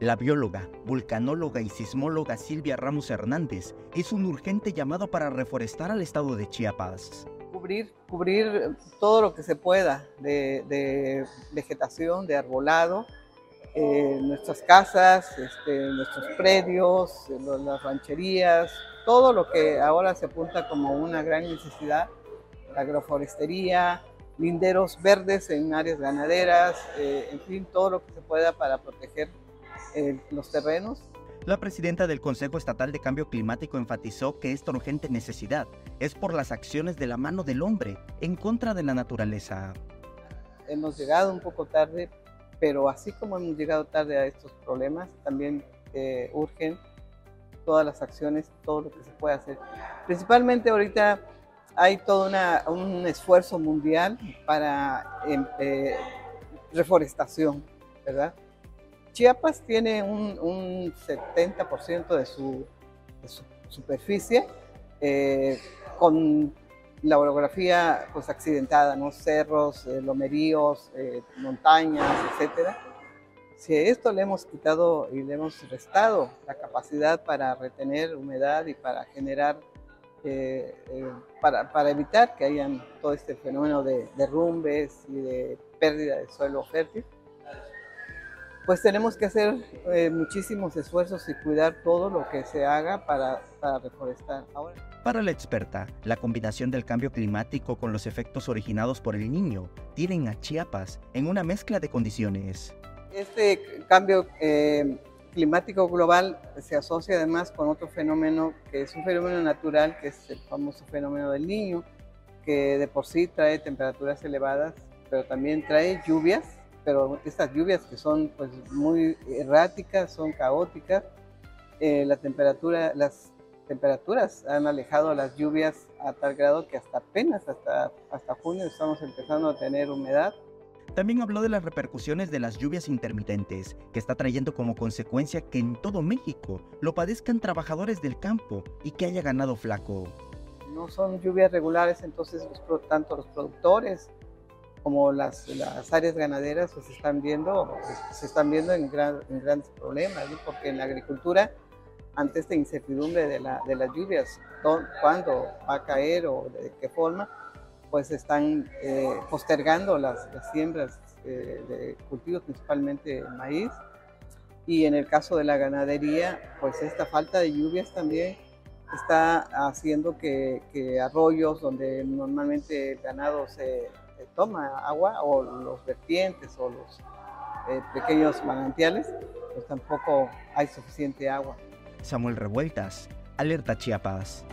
La bióloga, vulcanóloga y sismóloga Silvia Ramos Hernández es un urgente llamado para reforestar al estado de Chiapas. Cubrir, cubrir todo lo que se pueda de, vegetación, de arbolado, eh, nuestras casas, este, nuestros predios, las rancherías, todo lo que ahora se apunta como una gran necesidad, la agroforestería, linderos verdes en áreas ganaderas, eh, en fin, todo lo que se pueda para proteger eh, los terrenos. La presidenta del Consejo Estatal de Cambio Climático enfatizó que esta urgente necesidad es por las acciones de la mano del hombre en contra de la naturaleza. Hemos llegado un poco tarde, pero así como hemos llegado tarde a estos problemas, también eh, urgen todas las acciones, todo lo que se puede hacer. Principalmente ahorita hay todo un esfuerzo mundial para em, eh, reforestación, ¿verdad? Chiapas tiene un, 70% de su, superficie eh, con la orografía pues, accidentada, ¿no? cerros, eh, lomeríos, eh, montañas, etc. Si a esto le hemos quitado y le hemos restado la capacidad para retener humedad y para generar, para, para, evitar que hayan todo este fenómeno de derrumbes y de pérdida de suelo fértil, pues tenemos que hacer eh, muchísimos esfuerzos y cuidar todo lo que se haga para, reforestar. Ahora. Para la experta, la combinación del cambio climático con los efectos originados por el niño tienen a Chiapas en una mezcla de condiciones. Este cambio eh, climático global se asocia además con otro fenómeno que es un fenómeno natural, que es el famoso fenómeno del niño, que de por sí trae temperaturas elevadas, pero también trae lluvias pero estas lluvias que son pues muy erráticas, son caóticas, eh, la temperatura, las temperaturas han alejado las lluvias a tal grado que hasta apenas hasta, hasta junio estamos empezando a tener humedad. También habló de las repercusiones de las lluvias intermitentes, que está trayendo como consecuencia que en todo México lo padezcan trabajadores del campo y que haya ganado flaco. No son lluvias regulares, entonces tanto los productores como las, las áreas ganaderas pues, se están viendo, se están viendo en, grandes problemas, porque en la agricultura, ante esta incertidumbre de, la, de las lluvias, cuándo va a caer o de qué forma, pues están eh, postergando las, siembras eh, de cultivos, principalmente maíz. Y en el caso de la ganadería, pues esta falta de lluvias también está haciendo que, que arroyos donde normalmente el ganado se toma agua o los vertientes o los eh, pequeños manantiales, pues tampoco hay suficiente agua. Samuel Revueltas, Alerta Chiapas.